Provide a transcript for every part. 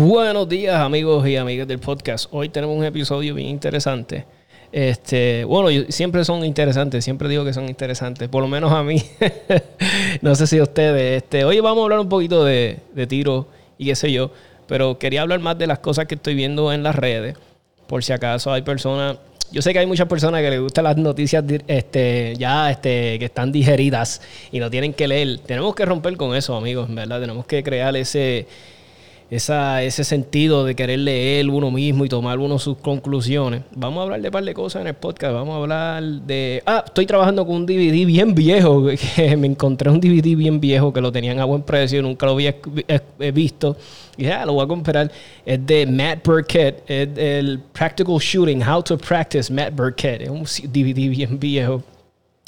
Buenos días amigos y amigas del podcast. Hoy tenemos un episodio bien interesante. Este, bueno, siempre son interesantes, siempre digo que son interesantes, por lo menos a mí. no sé si a ustedes. Este, hoy vamos a hablar un poquito de, de tiro y qué sé yo, pero quería hablar más de las cosas que estoy viendo en las redes. Por si acaso hay personas yo sé que hay muchas personas que les gustan las noticias este, ya este, que están digeridas y no tienen que leer. Tenemos que romper con eso, amigos, ¿verdad? Tenemos que crear ese, esa, ese sentido de querer leer uno mismo y tomar uno sus conclusiones. Vamos a hablar de un par de cosas en el podcast. Vamos a hablar de. Ah, estoy trabajando con un DVD bien viejo. Que me encontré un DVD bien viejo que lo tenían a buen precio, nunca lo había visto. Y ya, lo voy a comprar. Es de Matt Burkett. Es el Practical Shooting, How to Practice Matt Burkett. Es un DVD bien viejo.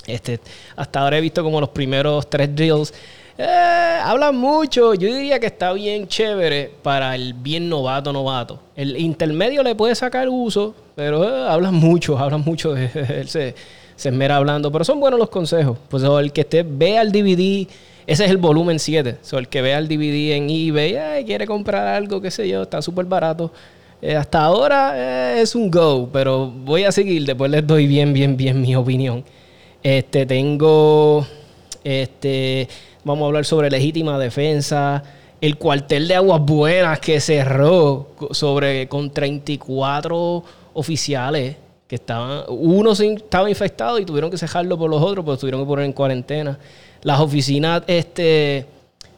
Este, hasta ahora he visto como los primeros tres drills eh, hablan mucho. Yo diría que está bien chévere para el bien novato, novato. El intermedio le puede sacar uso, pero eh, hablan mucho, hablan mucho. Él se, se esmera hablando, pero son buenos los consejos. Pues el que esté, vea el DVD, ese es el volumen 7. el que vea el DVD en eBay, quiere comprar algo, qué sé yo, está súper barato. Eh, hasta ahora eh, es un go, pero voy a seguir, después les doy bien, bien, bien mi opinión. Este, tengo, este, Vamos a hablar sobre legítima defensa. El cuartel de Aguas Buenas que cerró sobre, con 34 oficiales que estaban. Uno estaba infectado y tuvieron que cejarlo por los otros, pues tuvieron que poner en cuarentena. Las oficinas este,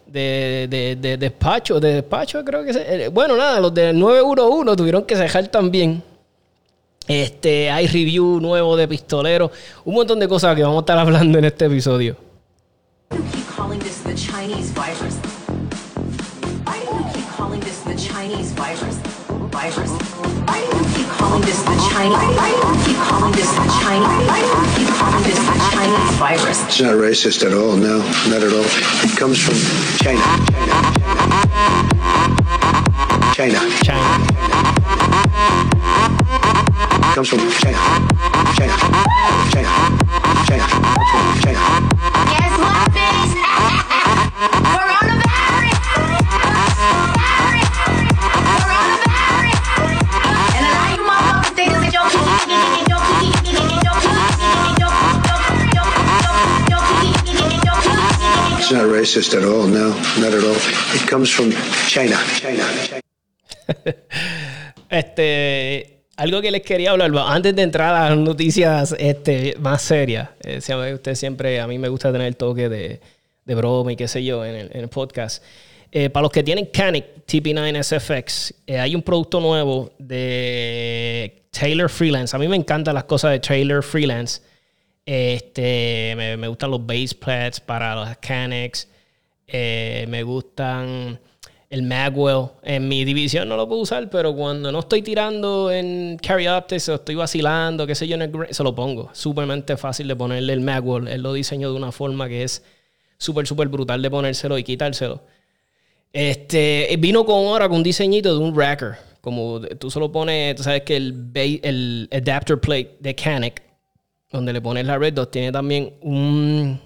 de, de, despacho, de despacho creo que... Eh, bueno, nada, los de 911 tuvieron que cejar también. Este, hay review nuevo de pistoleros. Un montón de cosas que vamos a estar hablando en este episodio. Virus? Why do you keep calling this the Chinese? Why do you keep calling this the Chinese? Why do you keep calling this the Chinese virus? It's not racist at all. No, not at all. It comes from China. China. China. It comes from China. China. China. China. China. China. Guess not racist at all. No, not at all. It comes from China. China. este, algo que les quería hablar antes de entrar a las noticias este, más serias. Eh, usted siempre, a mí me gusta tener el toque de, de broma y qué sé yo en el, en el podcast. Eh, para los que tienen Canic TP9 SFX, eh, hay un producto nuevo de Taylor Freelance. A mí me encantan las cosas de Taylor Freelance. Este, me, gustan los base plates para los Canex. Eh, me gustan el Magwell. En mi división no lo puedo usar, pero cuando no estoy tirando en Carry Optics estoy vacilando, qué sé yo, se lo pongo. Súpermente fácil de ponerle el Magwell. Él lo diseñó de una forma que es súper, súper brutal de ponérselo y quitárselo. Este, vino con ahora con un diseñito de un racker. Como tú solo pones, tú sabes que el, el adapter plate de Canik donde le pones la red dot, tiene también un,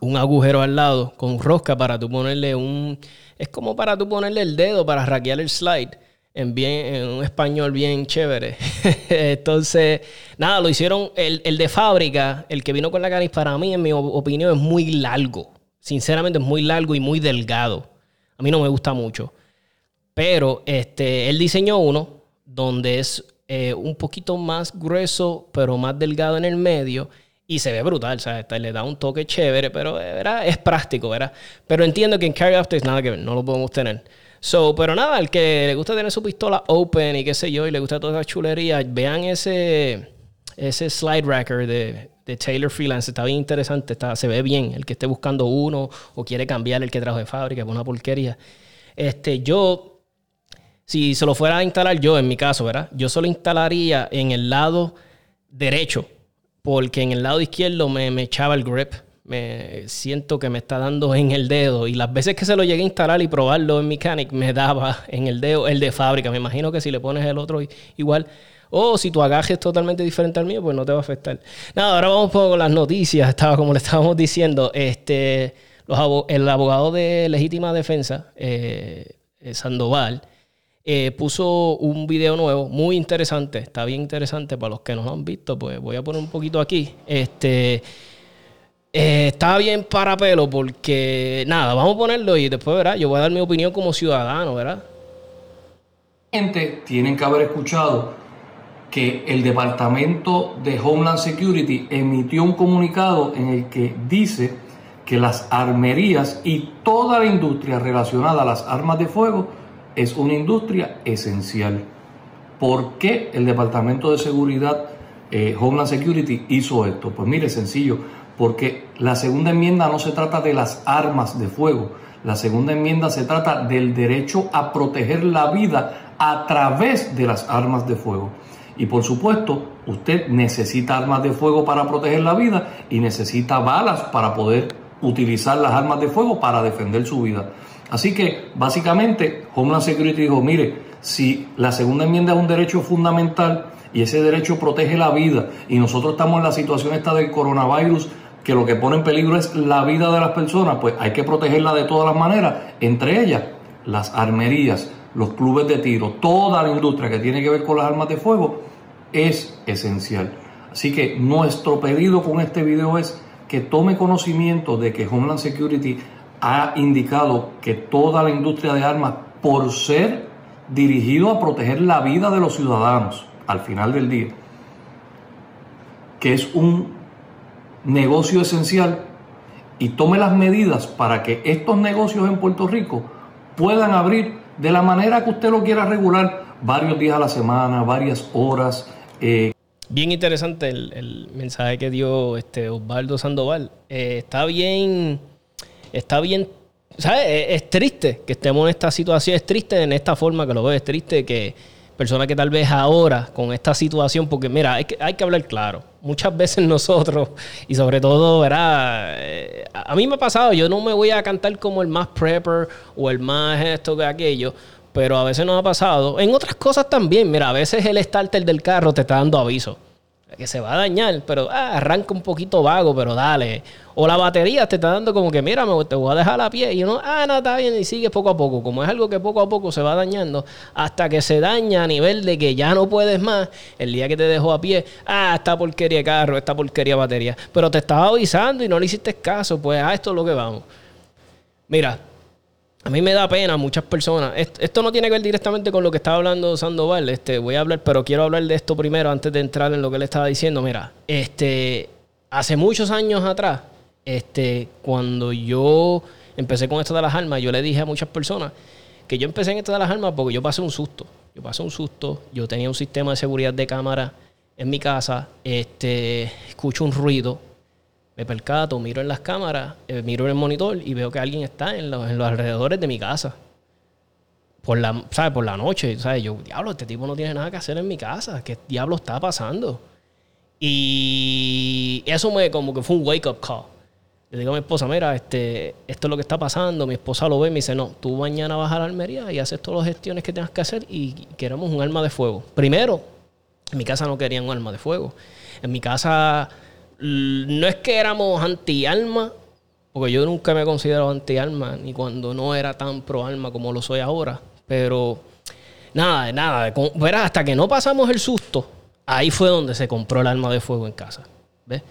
un agujero al lado con rosca para tú ponerle un... Es como para tú ponerle el dedo para hackear el slide en, bien, en un español bien chévere. Entonces, nada, lo hicieron. El, el, de fábrica, el que vino con la canis, para mí, en mi opinión, es muy largo. Sinceramente, es muy largo y muy delgado. A mí no me gusta mucho. Pero este, él diseñó uno donde es eh, un poquito más grueso, pero más delgado en el medio. Y se ve brutal, sea, le da un toque chévere, pero eh, es práctico, ¿verdad? Pero entiendo que en Carry After nada que ver, no lo podemos tener. So, pero nada, al que le gusta tener su pistola open y qué sé yo, y le gusta toda esa chulería, vean ese, ese slide racker de, de Taylor Freelance, está bien interesante, está, se ve bien. El que esté buscando uno o quiere cambiar el que trajo de fábrica, es una porquería. Este, yo si se lo fuera a instalar yo, en mi caso, ¿verdad? Yo solo instalaría en el lado derecho, porque en el lado izquierdo me, echaba el grip. Me siento que me está dando en el dedo. Y las veces que se lo llegué a instalar y probarlo en Mechanic, me daba en el dedo el de fábrica. Me imagino que si le pones el otro igual. O si tu agaje es totalmente diferente al mío, pues no te va a afectar. Nada, ahora vamos con las noticias. Estaba como le estábamos diciendo. Este, el abogado de legítima defensa, eh, Sandoval, eh, puso un video nuevo, muy interesante, está bien interesante para los que no lo han visto, pues voy a poner un poquito aquí. Este eh, está bien para pelo porque nada, vamos a ponerlo y después verá, yo voy a dar mi opinión como ciudadano, ¿verdad? Gente, tienen que haber escuchado que el Departamento de Homeland Security emitió un comunicado en el que dice que las armerías y toda la industria relacionada a las armas de fuego es una industria esencial. ¿Por qué el Departamento de Seguridad, eh, Homeland Security, hizo esto? Pues mire, sencillo, porque la segunda enmienda no se trata de las armas de fuego, la segunda enmienda se trata del derecho a proteger la vida a través de las armas de fuego. Y por supuesto, usted necesita armas de fuego para proteger la vida y necesita balas para poder utilizar las armas de fuego para defender su vida. Así que básicamente Homeland Security dijo, mire, si la segunda enmienda es un derecho fundamental y ese derecho protege la vida y nosotros estamos en la situación esta del coronavirus que lo que pone en peligro es la vida de las personas, pues hay que protegerla de todas las maneras, entre ellas las armerías, los clubes de tiro, toda la industria que tiene que ver con las armas de fuego es esencial. Así que nuestro pedido con este video es que tome conocimiento de que Homeland Security ha indicado que toda la industria de armas, por ser dirigido a proteger la vida de los ciudadanos al final del día, que es un negocio esencial y tome las medidas para que estos negocios en Puerto Rico puedan abrir de la manera que usted lo quiera regular, varios días a la semana, varias horas. Eh. Bien interesante el, mensaje que dio este Osvaldo Sandoval. Eh, está bien está bien, ¿sabes? Es, triste que estemos en esta situación, es triste en esta forma que lo veo, es triste que personas que tal vez ahora con esta situación, porque mira, hay que, hay que hablar claro. Muchas veces nosotros, y sobre todo, ¿verdad? Eh, a mí me ha pasado, yo no me voy a cantar como el más prepper o el más esto que aquello, pero a veces nos ha pasado. En otras cosas también, mira, a veces el starter del carro te está dando aviso que se va a dañar, pero ah, arranca un poquito vago, pero dale. O la batería te está dando como que, mira, te voy a dejar a pie. Y uno, ah, no, está bien, y sigue poco a poco. Como es algo que poco a poco se va dañando, hasta que se daña a nivel de que ya no puedes más, el día que te dejó a pie, ah, esta porquería de carro, esta porquería de batería. Pero te estaba avisando y no le hiciste caso, pues a esto es lo que vamos. Mira, a mí me da pena muchas personas. Esto no tiene que ver directamente con lo que estaba hablando Sandoval. Este, voy a hablar, pero quiero hablar de esto primero antes de entrar en lo que él estaba diciendo. Mira, este, hace muchos años atrás, este, cuando yo empecé con esto de las armas, yo le dije a muchas personas que yo empecé en esto de las armas porque yo pasé un susto. Yo pasé un susto. Yo tenía un sistema de seguridad de cámara en mi casa. Este, escucho un ruido me percato, miro en las cámaras, eh, miro en el monitor y veo que alguien está en los, alrededores de mi casa. Por la, ¿sabes? Por la noche, ¿sabes? Yo, diablo, este tipo no tiene nada que hacer en mi casa. ¿Qué diablo está pasando? Y eso me como que fue un wake up call. Le digo a mi esposa, mira, este, esto es lo que está pasando. Mi esposa lo ve y me dice, no, tú mañana vas a la Almería y haces todas las gestiones que tengas que hacer y queremos un arma de fuego. Primero, en mi casa no querían un arma de fuego. En mi casa no es que éramos anti-alma, porque yo nunca me he considerado anti-alma, ni cuando no era tan pro-alma como lo soy ahora. Pero nada, nada. Verás, hasta que no pasamos el susto, ahí fue donde se compró el arma de fuego en casa. ¿Ves?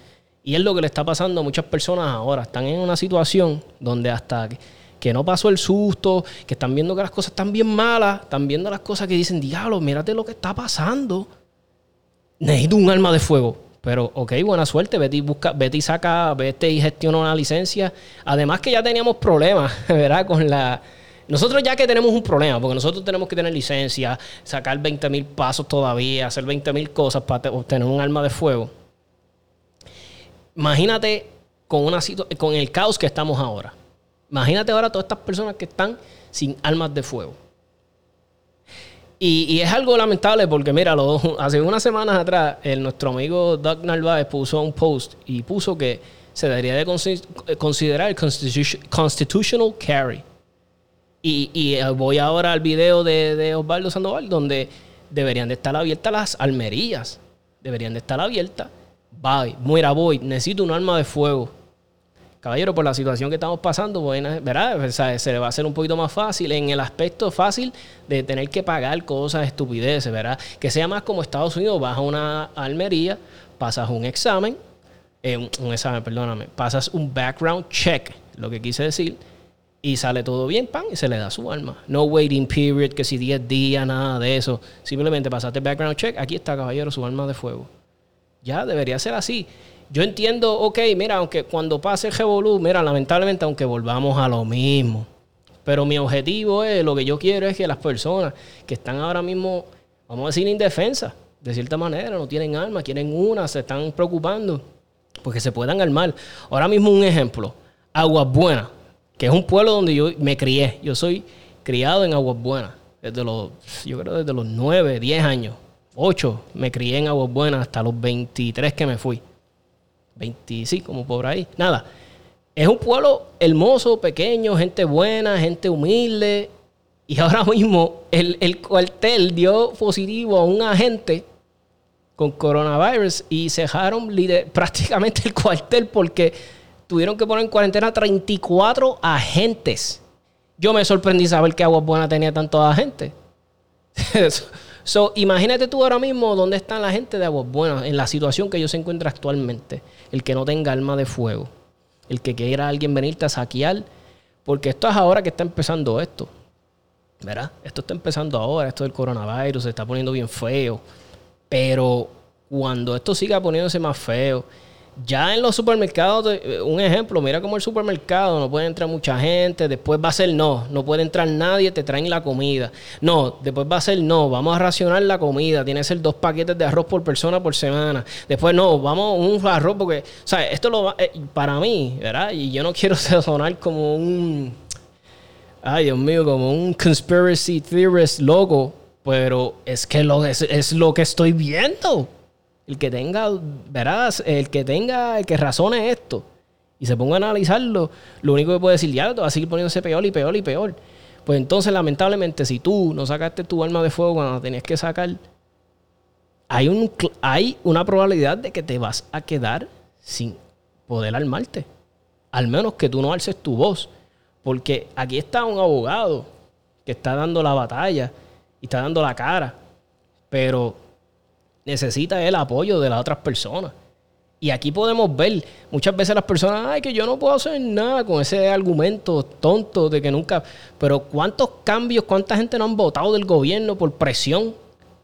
Y es lo que le está pasando a muchas personas ahora. Están en una situación donde hasta que, que, no pasó el susto, que están viendo que las cosas están bien malas, están viendo las cosas que dicen, diablo, mírate lo que está pasando. Necesito un arma de fuego. Pero, ok, buena suerte. Vete y, busca, saca, vete y gestiona una licencia. Además que ya teníamos problemas, ¿verdad? Con la... Nosotros ya que tenemos un problema, porque nosotros tenemos que tener licencia, sacar 20 mil pasos todavía, hacer 20 mil cosas para obtener un arma de fuego. Imagínate con, una con el caos que estamos ahora. Imagínate ahora todas estas personas que están sin armas de fuego. Y, es algo lamentable porque, mira, hace unas semanas atrás, el, nuestro amigo Doug Narváez puso un post y puso que se debería de considerar el constitutional carry. Y, eh, voy ahora al video de, Osvaldo Sandoval, donde deberían de estar abiertas las almerías. Deberían de estar abiertas. Bye, muera voy, necesito un arma de fuego. Caballero, por la situación que estamos pasando, bueno, ¿verdad? Se le va a hacer un poquito más fácil en el aspecto fácil de tener que pagar cosas, estupideces, ¿verdad? Que sea más como Estados Unidos, vas a una almería, pasas un examen, eh, un, un examen, perdóname, pasas un background check, lo que quise decir, y sale todo bien, pan, y se le da su alma. No waiting period, que si 10 días, nada de eso. Simplemente pasaste background check, aquí está, caballero, su alma de fuego. Ya debería ser así. Yo entiendo, ok, mira, aunque cuando pase el Revolu, mira, lamentablemente, aunque volvamos a lo mismo. Pero mi objetivo es, lo que yo quiero es que las personas que están ahora mismo, vamos a decir, indefensas, de cierta manera, no tienen alma, quieren una, se están preocupando, porque se puedan armar. Ahora mismo un ejemplo, Aguas Buenas, que es un pueblo donde yo me crié. Yo soy criado en Aguas Buenas, desde los, yo creo desde los 9, 10 años, 8, me crié en Aguas Buenas hasta los 23 que me fui. 25, como por ahí. Nada. Es un pueblo hermoso, pequeño, gente buena, gente humilde. Y ahora mismo el, el cuartel dio positivo a un agente con coronavirus y lider- prácticamente el cuartel porque tuvieron que poner en cuarentena 34 agentes. Yo me sorprendí saber que Aguas Buenas tenía tantos agentes. so, imagínate tú ahora mismo dónde está la gente de Aguas Buenas, en la situación que ellos se encuentran actualmente. El que no tenga alma de fuego. El que quiera alguien venirte a saquear. Porque esto es ahora que está empezando esto. ¿Verdad? Esto está empezando ahora, esto del coronavirus se está poniendo bien feo. Pero cuando esto siga poniéndose más feo, ya en los supermercados, eh, un ejemplo, mira como el supermercado no puede entrar mucha gente, después va a ser no, no puede entrar nadie, te traen la comida. No, después va a ser no, vamos a racionar la comida, tiene que ser dos paquetes de arroz por persona por semana. Después no, vamos un arroz porque, o sea, esto lo va, eh, para mí, ¿verdad? Y yo no quiero sonar como un, ay Dios mío, como un conspiracy theorist loco, pero es que lo, es, es lo que estoy viendo. El que tenga, verás, el que tenga, el que razone esto y se ponga a analizarlo, lo único que puede decir, ya, va a seguir poniéndose peor y peor y peor. Pues entonces, lamentablemente, si tú no sacaste tu arma de fuego cuando la tenías que sacar, hay, un, hay una probabilidad de que te vas a quedar sin poder armarte. Al menos que tú no alces tu voz. Porque aquí está un abogado que está dando la batalla y está dando la cara. Pero necesita el apoyo de las otras personas. Y aquí podemos ver muchas veces las personas, ay, que yo no puedo hacer nada con ese argumento tonto de que nunca. Pero ¿cuántos cambios, cuánta gente no han votado del gobierno por presión?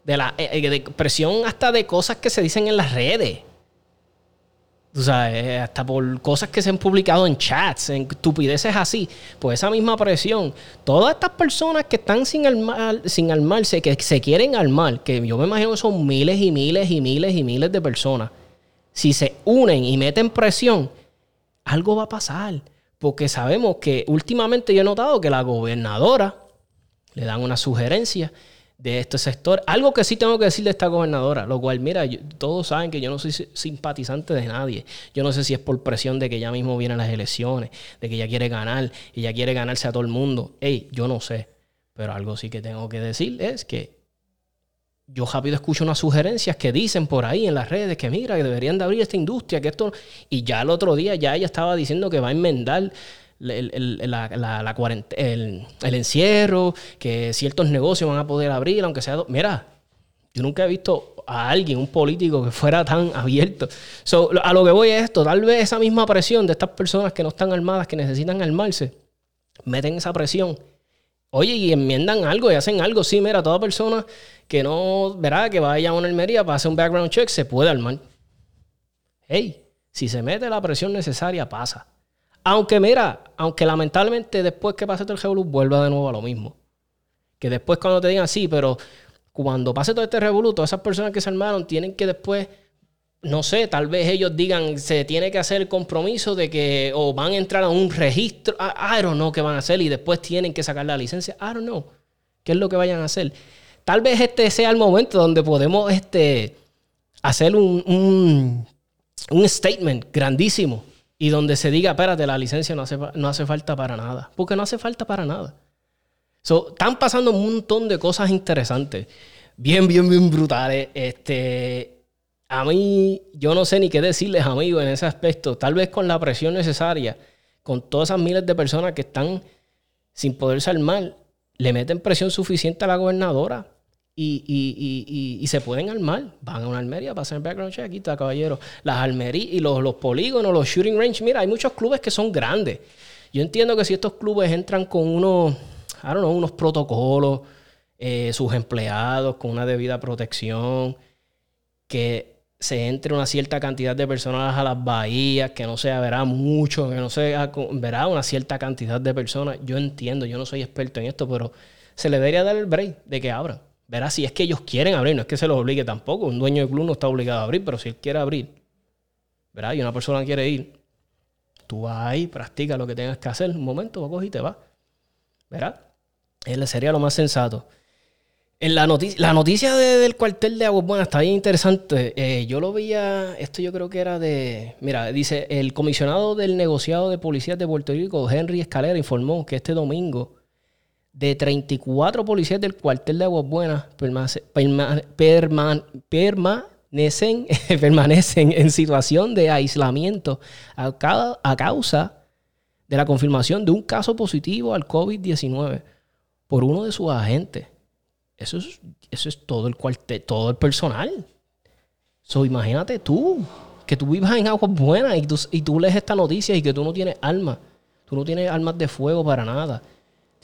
De la eh, eh, de presión hasta de cosas que se dicen en las redes. O sea, eh, hasta por cosas que se han publicado en chats, en estupideces así. Pues esa misma presión. Todas estas personas que están sin, armar, sin armarse, que se quieren armar, que yo me imagino que son miles y miles y miles y miles de personas. Si se unen y meten presión, algo va a pasar. Porque sabemos que últimamente yo he notado que la gobernadora le dan una sugerencia de este sector. Algo que sí tengo que decir de esta gobernadora, lo cual, mira, todos saben que yo no soy si- simpatizante de nadie. Yo no sé si es por presión de que ya mismo vienen las elecciones, de que ella quiere ganar y ella quiere ganarse a todo el mundo. Ey, yo no sé. Pero algo sí que tengo que decir es que yo rápido escucho unas sugerencias que dicen por ahí en las redes que mira, que deberían de abrir esta industria, que esto... Y ya el otro día ya ella estaba diciendo que va a enmendar el, el- la- la- el- el encierro, que ciertos negocios van a poder abrir, aunque sea... Mira, yo nunca he visto a alguien, un político, que fuera tan abierto. So, a lo que voy es esto, tal vez esa misma presión de estas personas que no están armadas, que necesitan armarse, meten esa presión Oye, y enmiendan algo y hacen algo. Sí, mira, toda persona que no, verá, que vaya a una almería para hacer un background check, se puede armar. Hey, si se mete la presión necesaria, pasa. Aunque, mira, aunque lamentablemente después que pase todo el revolú, vuelva de nuevo a lo mismo. Que después cuando te digan, sí, pero cuando pase todo este revolú, todas esas personas que se armaron tienen que después no sé, tal vez ellos digan, se tiene que hacer el compromiso de que o van a entrar a un registro, I, don't know qué van a hacer y después tienen que sacar la licencia, I don't know qué es lo que vayan a hacer. Tal vez este sea el momento donde podemos este, hacer un, un statement grandísimo y donde se diga, espérate, la licencia no hace, no hace falta para nada, porque no hace falta para nada. So, están pasando un montón de cosas interesantes, bien, bien, bien brutales. Este, a mí, yo no sé ni qué decirles, amigos, en ese aspecto. Tal vez con la presión necesaria, con todas esas miles de personas que están sin poderse armar, le meten presión suficiente a la gobernadora y, y, y, y se pueden armar. Van a una almería para hacer background check. Aquí está, caballero. Las almerías y los, los polígonos, los shooting range. Mira, hay muchos clubes que son grandes. Yo entiendo que si estos clubes entran con unos, I don't unos protocolos, eh, sus empleados con una debida protección, que se entre una cierta cantidad de personas a las bahías, que no sea, verá mucho, que no sea, verá una cierta cantidad de personas. Yo entiendo, yo no soy experto en esto, pero se le debería dar el break de que abra. Verá, si es que ellos quieren abrir, no es que se los obligue tampoco. Un dueño de club no está obligado a abrir, pero si él quiere abrir, verá, y una persona quiere ir, tú vas ahí, practica lo que tengas que hacer, un momento, coges y te vas. Verá, él sería lo más sensato. En la, noticia, la noticia del cuartel de Aguas Buenas está bien interesante. Eh, yo lo veía, esto yo creo que era de. Mira, dice: el comisionado del negociado de policías de Puerto Rico, Henry Escalera, informó que este domingo, de 34 policías del cuartel de Aguas Buenas permanecen, permanecen en situación de aislamiento a, a causa de la confirmación de un caso positivo al COVID-19 por uno de sus agentes. Eso es, eso es todo el cuartel, todo el personal. So, imagínate tú, que tú vivas en aguas buenas y tú, y tú lees esta noticia y que tú no tienes armas. Tú no tienes armas de fuego para nada.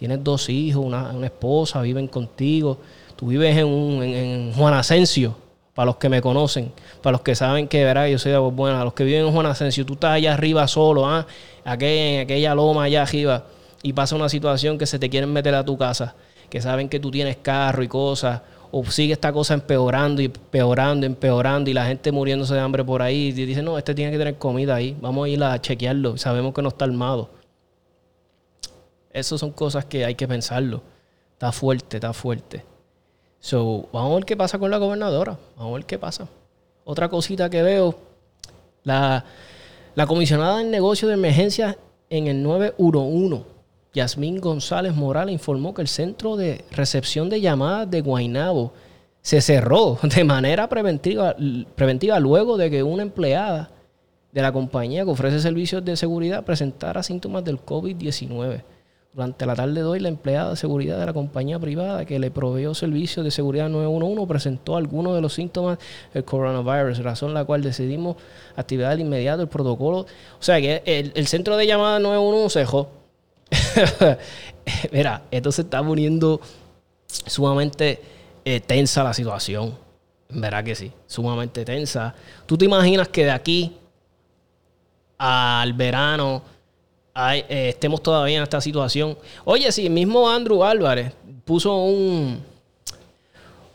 Tienes dos hijos, una, una esposa, viven contigo. Tú vives en, un, en, Juan Asensio, para los que me conocen, para los que saben que verá, yo soy de buenas. Los que viven en Juan Asensio, tú estás allá arriba solo, ¿ah? en aquella loma allá arriba, y pasa una situación que se te quieren meter a tu casa que saben que tú tienes carro y cosas, o sigue esta cosa empeorando y empeorando, empeorando, y la gente muriéndose de hambre por ahí, y dice, no, este tiene que tener comida ahí, vamos a ir a chequearlo, sabemos que no está armado. Esas son cosas que hay que pensarlo. Está fuerte, está fuerte. So, vamos a ver qué pasa con la gobernadora. Vamos a ver qué pasa. Otra cosita que veo, la, la comisionada en negocio de emergencia en el 911 Yasmín González Morales informó que el centro de recepción de llamadas de Guainabo se cerró de manera preventiva, preventiva luego de que una empleada de la compañía que ofrece servicios de seguridad presentara síntomas del COVID-19. Durante la tarde de hoy, la empleada de seguridad de la compañía privada que le proveyó servicios de seguridad 911 presentó algunos de los síntomas del coronavirus, razón la cual decidimos activar de inmediato el protocolo. O sea que el, el centro de llamada 911 se dejó Mira, esto se está poniendo sumamente eh, tensa la situación. Verá que sí, sumamente tensa. ¿Tú te imaginas que de aquí al verano eh, estemos todavía en esta situación? Oye, sí, mismo Andrew Álvarez puso un,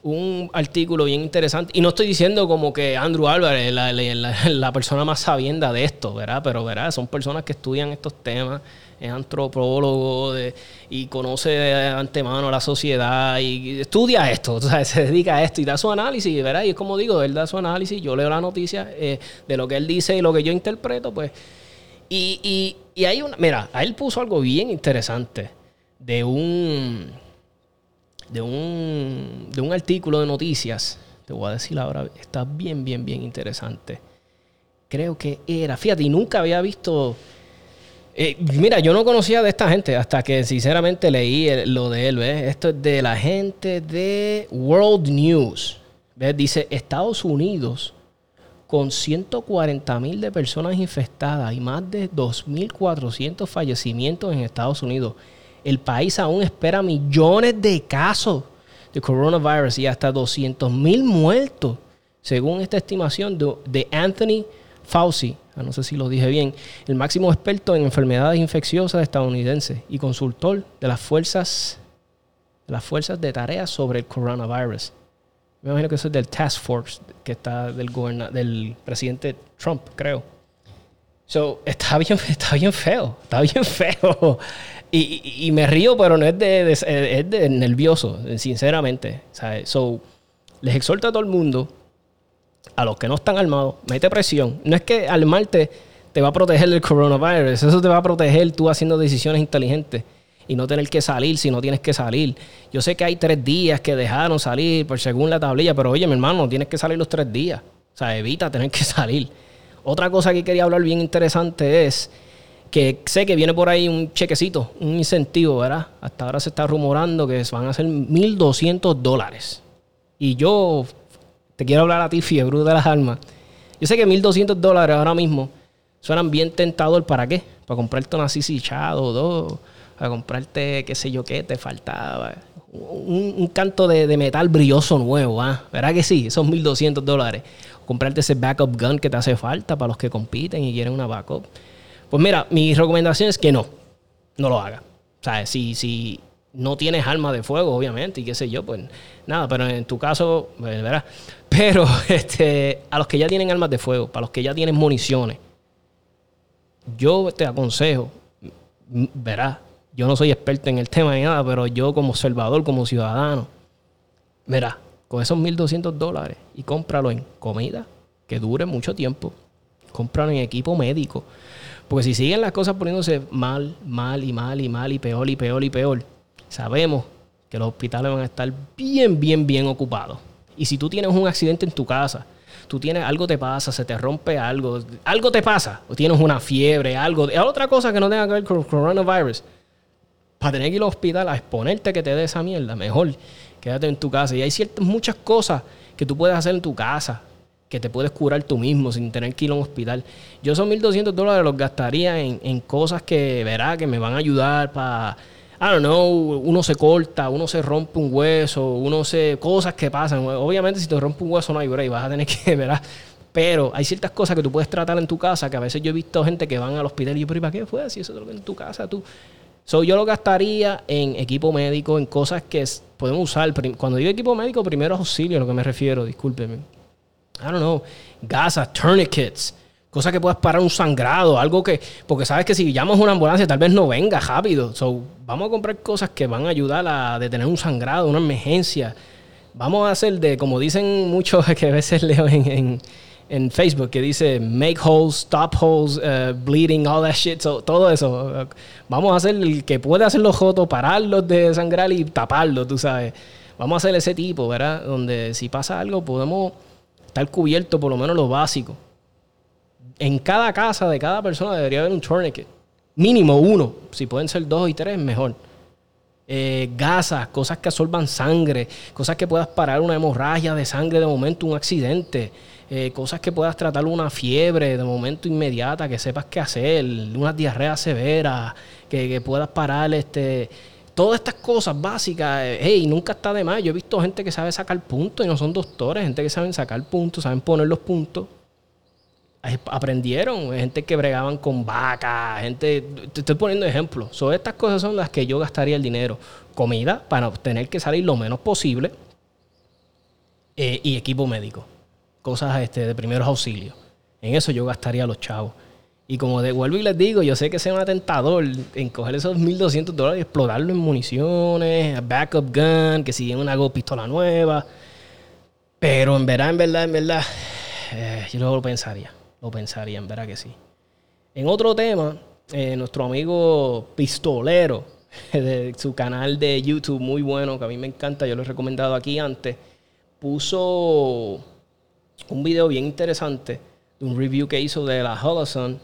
un artículo bien interesante. Y no estoy diciendo como que Andrew Álvarez es la, la, persona más sabienda de esto, ¿verdad? Pero, ¿verdad? Son personas que estudian estos temas es antropólogo y conoce de antemano la sociedad y estudia esto, o sea, se dedica a esto y da su análisis, ¿verdad? Y es como digo, él da su análisis, yo leo la noticia eh, de lo que él dice y lo que yo interpreto, pues. Y, y, y hay una, mira, a él puso algo bien interesante de un, de un, de un artículo de noticias, te voy a decir ahora, está bien, bien, bien interesante. Creo que era, fíjate, y nunca había visto eh, mira, yo no conocía de esta gente hasta que sinceramente leí lo de él. ¿ves? Esto es de la gente de World News. ¿ves? Dice Estados Unidos con 140 mil de personas infectadas y más de 2.400 fallecimientos en Estados Unidos. El país aún espera millones de casos de coronavirus y hasta 200 mil muertos, según esta estimación de Anthony Fauci, ah, no sé si lo dije bien, el máximo experto en enfermedades infecciosas estadounidense y consultor de las fuerzas de las fuerzas de tareas sobre el coronavirus. Me imagino que eso es del Task Force que está del del presidente Trump, creo. So, está bien, está bien feo, está bien feo. Y, me río, pero no es de, es de nervioso, sinceramente. So, les exhorto a todo el mundo a los que no están armados, mete presión. No es que armarte te va a proteger del coronavirus, eso te va a proteger tú haciendo decisiones inteligentes y no tener que salir si no tienes que salir. Yo sé que hay tres días que dejaron salir por según la tablilla, pero oye, mi hermano, tienes que salir los tres días. O sea, evita tener que salir. Otra cosa que quería hablar bien interesante es que sé que viene por ahí un chequecito, un incentivo, ¿verdad? Hasta ahora se está rumorando que van a ser 1.200 dólares. Y yo te quiero hablar a ti, fiebre de las almas. Yo sé que 1.200 dólares ahora mismo suenan bien tentador. ¿Para qué? Para comprarte una CC o dos. Para comprarte qué sé yo qué te faltaba. Un, canto de, metal brilloso nuevo, ¿ah? ¿Verdad que sí? Esos 1.200 dólares. Comprarte ese backup gun que te hace falta para los que compiten y quieren una backup. Pues mira, mi recomendación es que no, no lo haga. O sea, si, si no tienes arma de fuego, obviamente, y qué sé yo, pues nada, pero en tu caso, pues, verás. Pero este, a los que ya tienen armas de fuego, para los que ya tienen municiones, yo te aconsejo, verás, yo no soy experto en el tema ni nada, pero yo como observador, como ciudadano, verás, con esos 1.200 dólares y cómpralo en comida que dure mucho tiempo, cómpralo en equipo médico porque si siguen las cosas poniéndose mal, mal y mal y mal y peor y peor y peor, sabemos que los hospitales van a estar bien, bien, bien ocupados. Y si tú tienes un accidente en tu casa, tú tienes algo te pasa, se te rompe algo, algo te pasa, o tienes una fiebre, algo, otra cosa que no tenga que ver con el coronavirus, para tener que ir al hospital a exponerte que te dé esa mierda, mejor quédate en tu casa. Y hay ciertas muchas cosas que tú puedes hacer en tu casa que te puedes curar tú mismo sin tener que ir a un hospital. Yo esos 1.200 dólares los gastaría en, cosas que, verá, que me van a ayudar para, I don't know, uno se corta, uno se rompe un hueso, uno se... cosas que pasan. Obviamente si te rompe un hueso no hay break, vas a tener que, verá. Pero hay ciertas cosas que tú puedes tratar en tu casa, que a veces yo he visto gente que van al hospital y yo, pero ¿para qué fue? Si eso es lo que en tu casa tú... So, yo lo gastaría en equipo médico, en cosas que podemos usar. Cuando digo equipo médico, primero auxilio, a lo que me refiero, discúlpeme I don't know, gasas, tourniquets, cosas que puedas parar un sangrado, algo que, porque sabes que si llamas una ambulancia tal vez no venga rápido. So, vamos a comprar cosas que van a ayudar a detener un sangrado, una emergencia. Vamos a hacer de, como dicen muchos que a veces leo en, Facebook, que dice make holes, stop holes, uh, bleeding, all that shit, todo eso. Vamos a hacer el que puede hacer los jotos, pararlos de sangrar y taparlos, tú sabes. Vamos a hacer ese tipo, ¿verdad? Donde si pasa algo podemos estar cubierto por lo menos lo básico. En cada casa de cada persona debería haber un tourniquet. Mínimo uno. Si pueden ser dos y tres, mejor. Eh, gasas, cosas que absorban sangre, cosas que puedas parar una hemorragia de sangre de momento, un accidente, eh, cosas que puedas tratar una fiebre de momento inmediata, que sepas qué hacer, una diarrea severa, que, que puedas parar este, todas estas cosas básicas, hey, nunca está de más. Yo he visto gente que sabe sacar puntos y no son doctores, gente que saben sacar puntos, saben poner los puntos. Aprendieron, gente que bregaban con vacas, gente. Te estoy poniendo ejemplos. So, estas cosas son las que yo gastaría el dinero. Comida para tener que salir lo menos posible. Eh, y equipo médico. Cosas este, de primeros auxilios. En eso yo gastaría los chavos. Y como de vuelvo y les digo, yo sé que sea un atentador en coger esos 1200 dólares y explotarlo en municiones, backup gun, que si una pistola nueva. Pero en verdad, en verdad, en verdad, eh, yo lo pensaría. Lo pensaría, en verdad que sí. En otro tema, eh, nuestro amigo Pistolero, de su canal de YouTube muy bueno, que a mí me encanta, yo lo he recomendado aquí antes, puso un video bien interesante de un review que hizo de la Holosun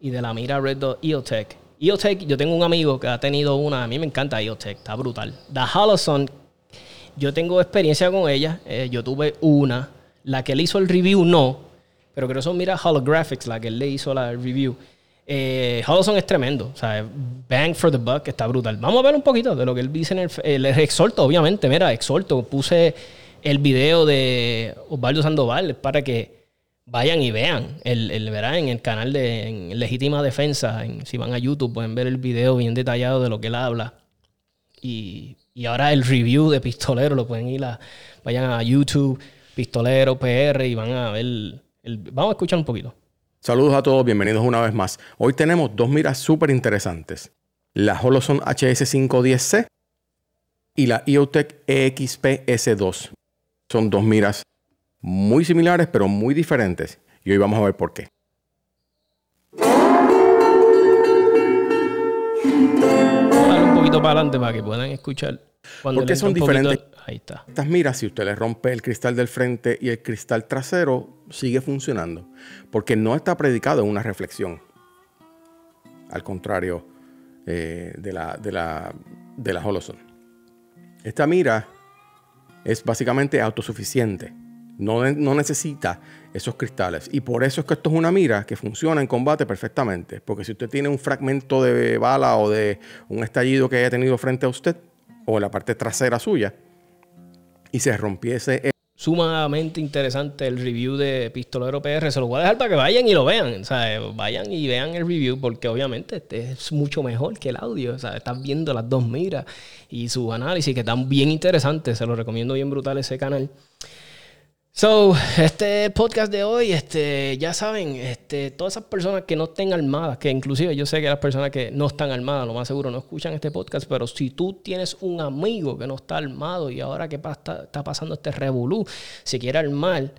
y de la mira Red Dot EOTech. EOTech, yo tengo un amigo que ha tenido una, a mí me encanta EOTech, está brutal. La Holosun, yo tengo experiencia con ella, eh, yo tuve una, la que él hizo el review no, pero creo que son mira Holographics, la que él le hizo la review. Eh, es tremendo, o sea, bang for the buck, está brutal. Vamos a ver un poquito de lo que él dice en el... Eh, exhorto, obviamente, mira, exhorto, puse el video de Osvaldo Sandoval para que vayan y vean el, el en el canal de Legítima Defensa. si van a YouTube pueden ver el video bien detallado de lo que él habla. Y, ahora el review de Pistolero lo pueden ir a, vayan a YouTube, Pistolero PR y van a ver, el, vamos a escuchar un poquito. Saludos a todos, bienvenidos una vez más. Hoy tenemos dos miras súper interesantes. La Holoson HS510C y la EOTech EXP S2. Son dos miras muy similares pero muy diferentes. Y hoy vamos a ver por qué. un poquito para adelante para que puedan escuchar. ¿Por qué son diferentes? Ahí está. Estas miras, si usted le rompe el cristal del frente y el cristal trasero, sigue funcionando. Porque no está predicado en una reflexión. Al contrario eh, de, la, de, la, de la Holosun. Esta mira es básicamente autosuficiente. No, no, necesita esos cristales. Y por eso es que esto es una mira que funciona en combate perfectamente. Porque si usted tiene un fragmento de bala o de un estallido que haya tenido frente a usted, o en la parte trasera suya, y se rompiese sumamente interesante el review de Pistolero PR. Se lo voy a dejar para que vayan y lo vean. O sea, vayan y vean el review porque obviamente este es mucho mejor que el audio. O sea, están viendo las dos miras y su análisis que están bien interesantes. Se lo recomiendo bien brutal ese canal. So, este podcast de hoy, este, ya saben, este, todas esas personas que no estén armadas, que inclusive yo sé que las personas que no están armadas, lo más seguro no escuchan este podcast, pero si tú tienes un amigo que no está armado y ahora que está, está pasando este revolú, si quiere armar,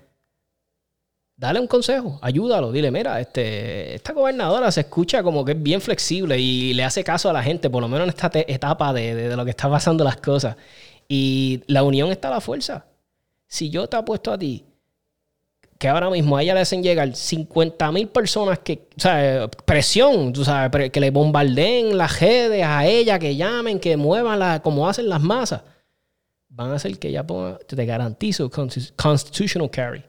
dale un consejo, ayúdalo, dile, mira, este, esta gobernadora se escucha como que es bien flexible y le hace caso a la gente, por lo menos en esta etapa de, de lo que está pasando las cosas. Y la unión está a la fuerza si yo te apuesto a ti que ahora mismo a ella le hacen llegar 50 mil personas que, o sea, presión, tú sabes, que le bombardeen las redes a ella, que llamen, que muevan la, como hacen las masas, van a hacer que ella ponga, te garantizo, constitutional carry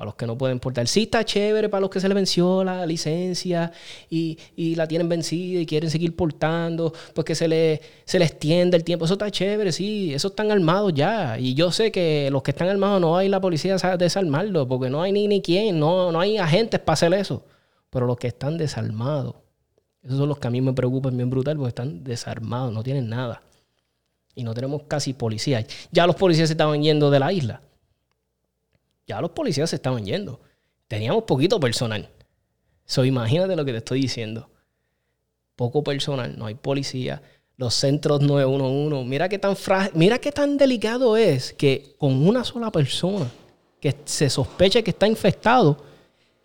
a los que no pueden portar. Sí está chévere para los que se les venció la licencia y, la tienen vencida y quieren seguir portando, pues que se, le, se les extiende el tiempo. Eso está chévere, sí, esos están armados ya. Y yo sé que los que están armados no hay la policía a desarmarlos, porque no hay ni, ni quién, no, no hay agentes para hacer eso. Pero los que están desarmados, esos son los que a mí me preocupan bien brutal, porque están desarmados, no tienen nada. Y no tenemos casi policías. Ya los policías se estaban yendo de la isla ya los policías se estaban yendo. Teníamos poquito personal. So, imagínate lo que te estoy diciendo. Poco personal, no hay policía. Los centros 911. Mira qué tan mira qué tan delicado es que con una sola persona que se sospeche que está infectado,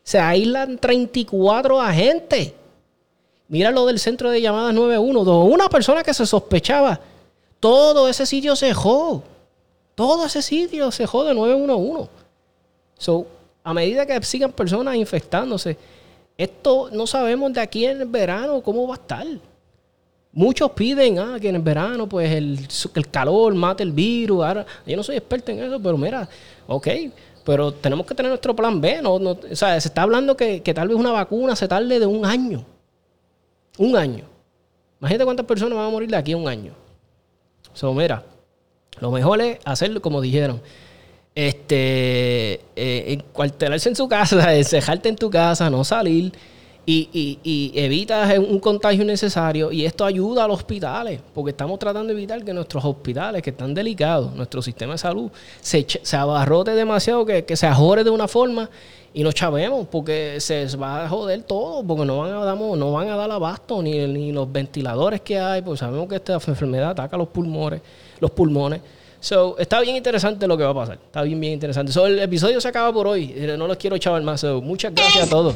se aíslan 34 agentes. Mira lo del centro de llamadas 911. Una persona que se sospechaba. Todo ese sitio se dejó. Todo ese sitio se dejó de 911. So, a medida que sigan personas infectándose, esto no sabemos de aquí en el verano cómo va a estar. Muchos piden ah, que en el verano, pues el, el calor mate el virus. Ahora, yo no soy experto en eso, pero mira, ok, pero tenemos que tener nuestro plan B. No, o sea, se está hablando que, que, tal vez una vacuna se tarde de un año. Un año. Imagínate cuántas personas van a morir de aquí a un año. So, mira, lo mejor es hacerlo como dijeron este, eh, encuartelarse en su casa, encejarte en tu casa, no salir y, y, y, evitas un contagio innecesario y esto ayuda a los hospitales, porque estamos tratando de evitar que nuestros hospitales, que están delicados, nuestro sistema de salud, se, se abarrote demasiado, que, que se ajore de una forma y nos chavemos, porque se va a joder todo, porque no van a dar, no van a dar abasto, ni, ni los ventiladores que hay, porque sabemos que esta enfermedad ataca los pulmones, los pulmones. So, está bien interesante lo que va a pasar. Está bien, bien interesante. So, el episodio se acaba por hoy. Eh, no los quiero chaval más. So, muchas gracias a todos.